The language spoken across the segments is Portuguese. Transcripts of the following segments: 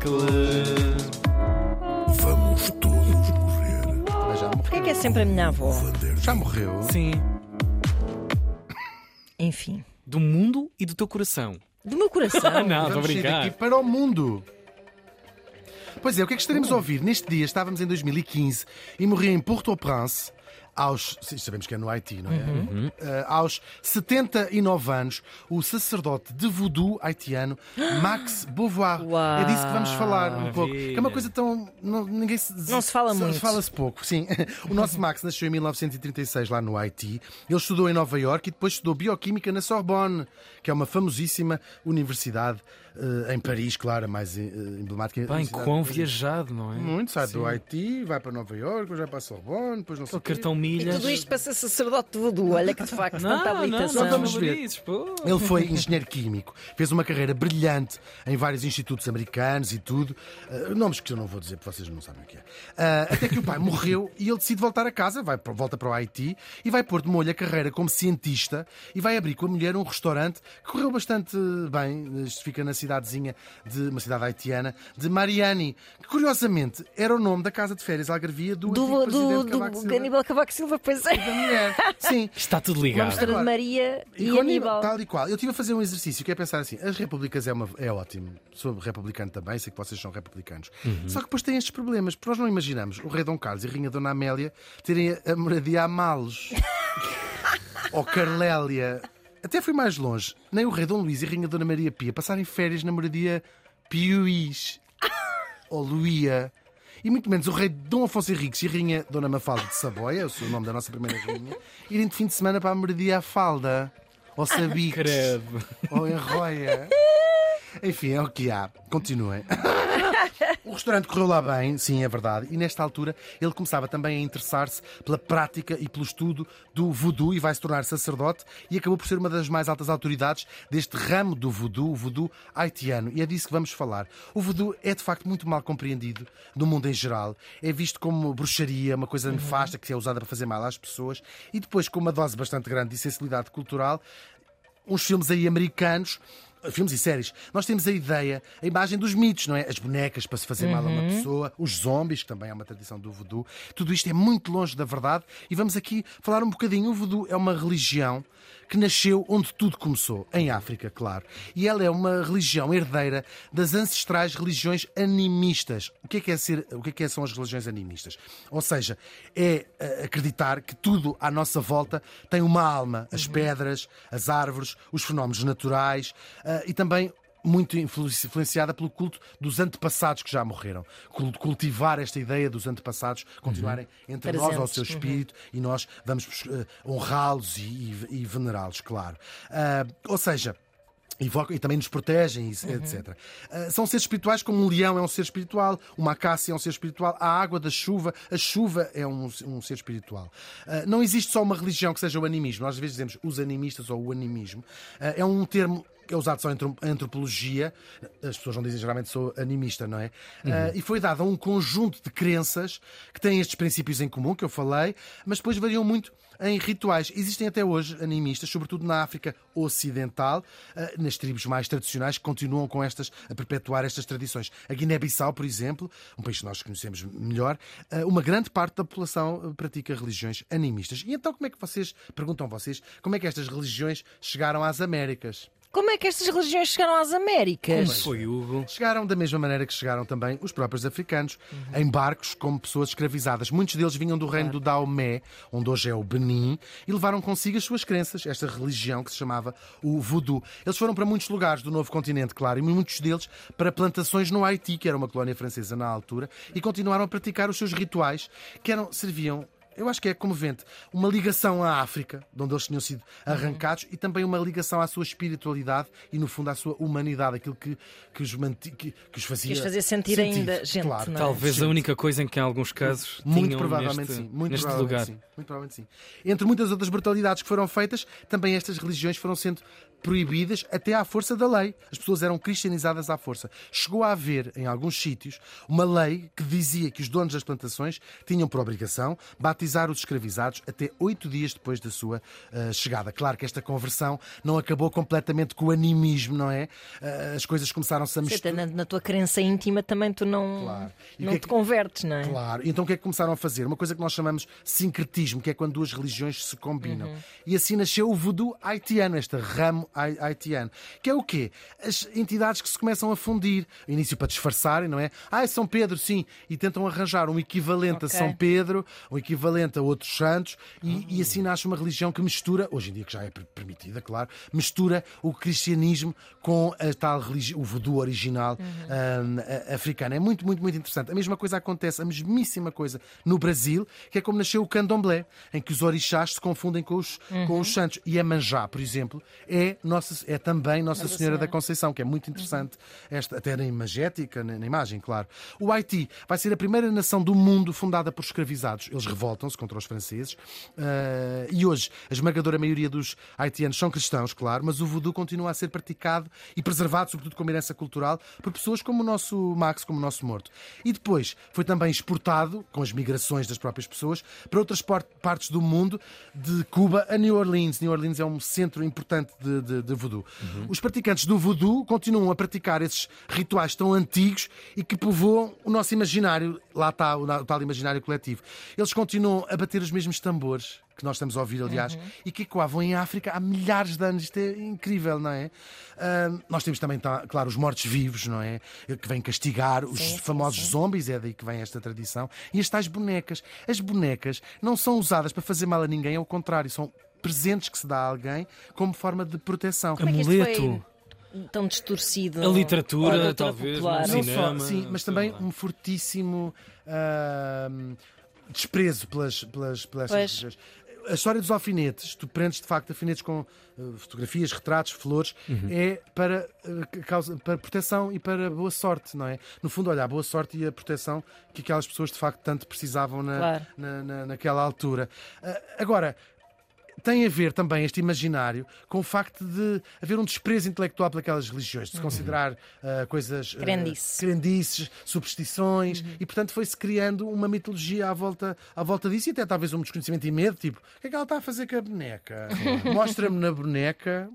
Espetáculo. Vamos todos morrer. Mas já Porquê morreu. é que é sempre a minha avó? Já morreu. Sim. Enfim. Do mundo e do teu coração. Do meu coração. Ah, não, estou a Vamos sair brincar. daqui para o mundo. Pois é, o que é que estaremos a ouvir? Neste dia estávamos em 2015 e morria em Port-au-Prince, aos. Sabemos que é no Haiti, não é? Uhum. Eh, aos 79 anos, o sacerdote de voodoo haitiano Max Beauvoir. Uau. É disso que vamos falar um pouco. Que é uma coisa tão. Não, ninguém se, Não se fala muito. Fala-se pouco, sim. O nosso Max nasceu em 1936 lá no Haiti. Ele estudou em Nova Iorque e depois estudou bioquímica na Sorbonne, que é uma famosíssima universidade eh, em Paris, claro, a mais eh, emblemática. Bem, quão viajado, não é? Muito, sai do Sim. Haiti, vai para Nova Iorque, depois vai para a Sorbonne, depois não sei o quê. Cartão E milhas. tudo isto para ser sacerdote voodoo. Olha que de facto Não, tanta não, habilitação. não, vamos não ver. dizes, pô. Ele foi engenheiro químico, fez uma carreira brilhante em vários institutos americanos e tudo. Uh, nomes que eu não vou dizer porque vocês não sabem o que é. Uh, até que o pai morreu e ele decide voltar a casa, vai, volta para o Haiti e vai pôr de molho a carreira como cientista e vai abrir com a mulher um restaurante que correu bastante bem. Isto fica na cidadezinha de uma cidade haitiana de Mariani, que curiosamente era o nome da casa de férias Algarvia do, Do, do, presidente do, Cavaco Silva. Aníbal Cavaco Silva, pois é. Da mulher. Sim. Está tudo Uma ligado. mistura de Agora, Maria e, com Aníbal. Tal e qual. Eu estive a fazer um exercício que é pensar assim: as repúblicas é, uma, é ótimo. Sou republicano também, sei que vocês são republicanos. Só que depois tem estes problemas, porque nós não imaginamos o rei Dom Carlos e a rainha Dona Amélia terem a, a moradia a Malos. Ou Carlélia. Até fui mais longe. Nem o rei Dom Luís e a rainha Dona Maria Pia passarem férias na moradia Piuís. Ou Luía. E muito menos o rei Dom Afonso Henriques e a rainha Dona Mafalda de Saboia, o nome da nossa primeira rainha, irem de fim de semana para a moradia à Falda. Ou Sabiques. Credo. Ou em Roia. Enfim, é o que há. Continuem. O restaurante correu lá bem, sim, é verdade. E nesta altura ele começava também a interessar-se pela prática e pelo estudo do voodoo e vai se tornar sacerdote e acabou por ser uma das mais altas autoridades deste ramo do voodoo, o voodoo haitiano. E é disso que vamos falar. O voodoo é de facto muito mal compreendido no mundo em geral. É visto como bruxaria, uma coisa nefasta que é usada para fazer mal às pessoas e depois com uma dose bastante grande de sensibilidade cultural uns filmes aí americanos, filmes e séries, nós temos a ideia, a imagem dos mitos, não é? As bonecas para se fazer mal a uma pessoa, os zombies, que também é uma tradição do voodoo. Tudo isto é muito longe da verdade e vamos aqui falar um bocadinho. O voodoo é uma religião que nasceu onde tudo começou, em África, claro. E ela é uma religião herdeira das ancestrais religiões animistas. O que é que, é ser, o que é que são as religiões animistas? Ou seja, é eh, acreditar que tudo à nossa volta tem uma alma. As pedras, as árvores, os fenómenos naturais eh, e também muito influ- influenciada pelo culto dos antepassados que já morreram. Cul- Cultivar esta ideia dos antepassados continuarem entre nós ao Presentes. seu espírito e nós vamos eh, honrá-los e, e- e venerá-los, claro. Ah, ou seja, Invocam e também nos protegem, etc. Ah, são seres espirituais como um leão é um ser espiritual, uma acácia é um ser espiritual, a água da chuva, a chuva é um, um ser espiritual. Ah, não existe só uma religião que seja o animismo. Nós às vezes dizemos os animistas ou o animismo. Ah, é um termo é usado só em antro- antropologia. As pessoas não dizem geralmente sou animista, não é? Ah, e foi dado a um conjunto de crenças que têm estes princípios em comum, que eu falei, mas depois variam muito em rituais. Existem até hoje animistas, sobretudo na África Ocidental, eh, nas tribos mais tradicionais, que continuam com estas, a perpetuar estas tradições. A Guiné-Bissau, por exemplo, um país que nós conhecemos melhor, eh, uma grande parte da população pratica religiões animistas. E então como é que vocês, perguntam vocês, como é que estas religiões chegaram às Américas? Como é que estas religiões chegaram às Américas? Como foi, Hugo? Chegaram da mesma maneira que chegaram também os próprios africanos, em barcos como pessoas escravizadas. Muitos deles vinham do reino do Daomé, onde hoje é o Benin, e levaram consigo as suas crenças, esta religião que se chamava o voodoo. Eles foram para muitos lugares do novo continente, claro, e muitos deles para plantações no Haiti, que era uma colónia francesa na altura, e continuaram a praticar os seus rituais, que eram, serviam eu acho que é comovente. Uma ligação à África, de onde eles tinham sido arrancados, e também uma ligação à sua espiritualidade e, no fundo, à sua humanidade, aquilo que, que, os, manti... que, que os fazia. Que os fazia sentir ainda gente, não é? Talvez Gente. a única coisa em que em alguns casos Muito tinham provavelmente neste, sim. Muito neste provavelmente lugar. sim. Muito provavelmente sim. Entre muitas outras brutalidades que foram feitas, também estas religiões foram sendo proibidas até à força da lei. As pessoas eram cristianizadas à força. Chegou a haver, em alguns sítios, uma lei que dizia que os donos das plantações tinham por obrigação batizar os escravizados até oito dias depois da sua uh, chegada. Claro que esta conversão não acabou completamente com o animismo, não é? Uh, as coisas começaram-se a misturar. Na, na, tua crença íntima também tu não, claro. não é te que... convertes, não é? Claro. Então o que é que começaram a fazer? Uma coisa que nós chamamos sincretismo, que é quando duas religiões se combinam. Uhum. E assim nasceu o voodoo haitiano, este ramo haitiano. Que é o quê? As entidades que se começam a fundir. Início para disfarçarem, não é? Ah, é São Pedro, sim. E tentam arranjar um equivalente okay. a São Pedro, um equivalente a outros santos, e, e, assim nasce uma religião que mistura, hoje em dia que já é permitida, claro, mistura o cristianismo com a tal religião, o voodoo original uhum. um, africano. É muito, muito, muito interessante. A mesma coisa acontece, a mesmíssima coisa no Brasil, que é como nasceu o candomblé, em que os orixás se confundem com os, uhum. com os santos. E a manjá, por exemplo, é, nossa, é também Nossa Senhora, Senhora da Conceição, que é muito interessante, uhum. esta, até na imagética, na, na imagem, claro. O Haiti vai ser a primeira nação do mundo fundada por escravizados. Eles revoltam-se contra os franceses. Uh, e hoje, a esmagadora maioria dos haitianos são cristãos, claro, mas o voodoo continua a ser praticado e preservado, sobretudo como herança cultural, por pessoas como o nosso Max, como o nosso morto. E depois foi também exportado, com as migrações das próprias pessoas, para outras partes do mundo, de Cuba a New Orleans. New Orleans é um centro importante de, de, de voodoo. Uhum. Os praticantes do voodoo continuam a praticar esses rituais tão antigos e que povoam o nosso imaginário. Lá está o, o tal imaginário coletivo. Eles continuam a bater os mesmos tambores que nós estamos a ouvir, aliás, uhum. e que ecoavam em África há milhares de anos. Isto é incrível, não é? Uh, nós temos também, tá, claro, os mortos-vivos, não é? Que vêm castigar os sim, famosos sim. zombies, é daí que vem esta tradição. E as tais bonecas. As bonecas não são usadas para fazer mal a ninguém, ao contrário, são presentes que se dá a alguém como forma de proteção. Como Amuleto. É tão distorcido. A literatura, talvez, popular. no cinema. Só, sim, mas também um fortíssimo uh, desprezo pelas, pelas, pelas a história dos alfinetes, tu prendes de facto alfinetes com uh, fotografias, retratos, flores, uhum. é para, uh, causa, para proteção e para boa sorte, não é? No fundo, olha, a boa sorte e a proteção que aquelas pessoas de facto tanto precisavam na, claro. na, na, naquela altura. Uh, agora, tem a ver também este imaginário com o facto de haver um desprezo intelectual pelas religiões, de se considerar uh, coisas uh, crendices, superstições, uhum. e portanto foi-se criando uma mitologia à volta, à volta disso e até talvez um desconhecimento e medo, tipo, o que é que ela está a fazer com a boneca? Mostra-me na boneca.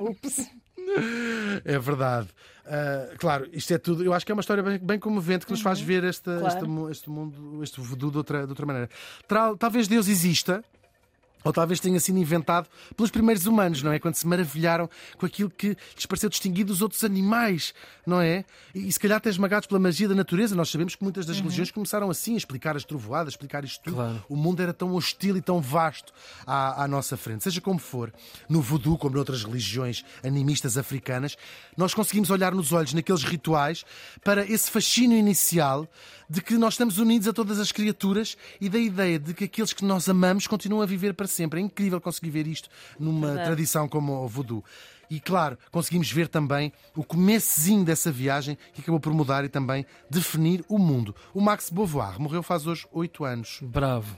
Ups. É verdade. Uh, claro, isto é tudo. Eu acho que é uma história bem, bem comovente que nos faz uhum. ver esta, claro. este, este, mundo, este voodoo de outra, de outra maneira. Talvez Deus exista, ou talvez tenha sido inventado pelos primeiros humanos, não é? Quando se maravilharam com aquilo que lhes pareceu distinguir dos outros animais, não é? E, se calhar até esmagados pela magia da natureza. Nós sabemos que muitas das uhum. religiões começaram assim, a explicar as trovoadas, a explicar isto tudo. Claro. O mundo era tão hostil e tão vasto à, à nossa frente. Seja como for, no voodoo, como noutras religiões animistas africanas, nós conseguimos olhar nos olhos naqueles rituais para esse fascínio inicial de que nós estamos unidos a todas as criaturas e da ideia de que aqueles que nós amamos continuam a viver para sempre. É incrível conseguir ver isto numa Verdade. tradição como o voodoo. E claro, conseguimos ver também o comecinho dessa viagem que acabou por mudar e também definir o mundo. O Max Beauvoir morreu faz hoje oito anos. Bravo.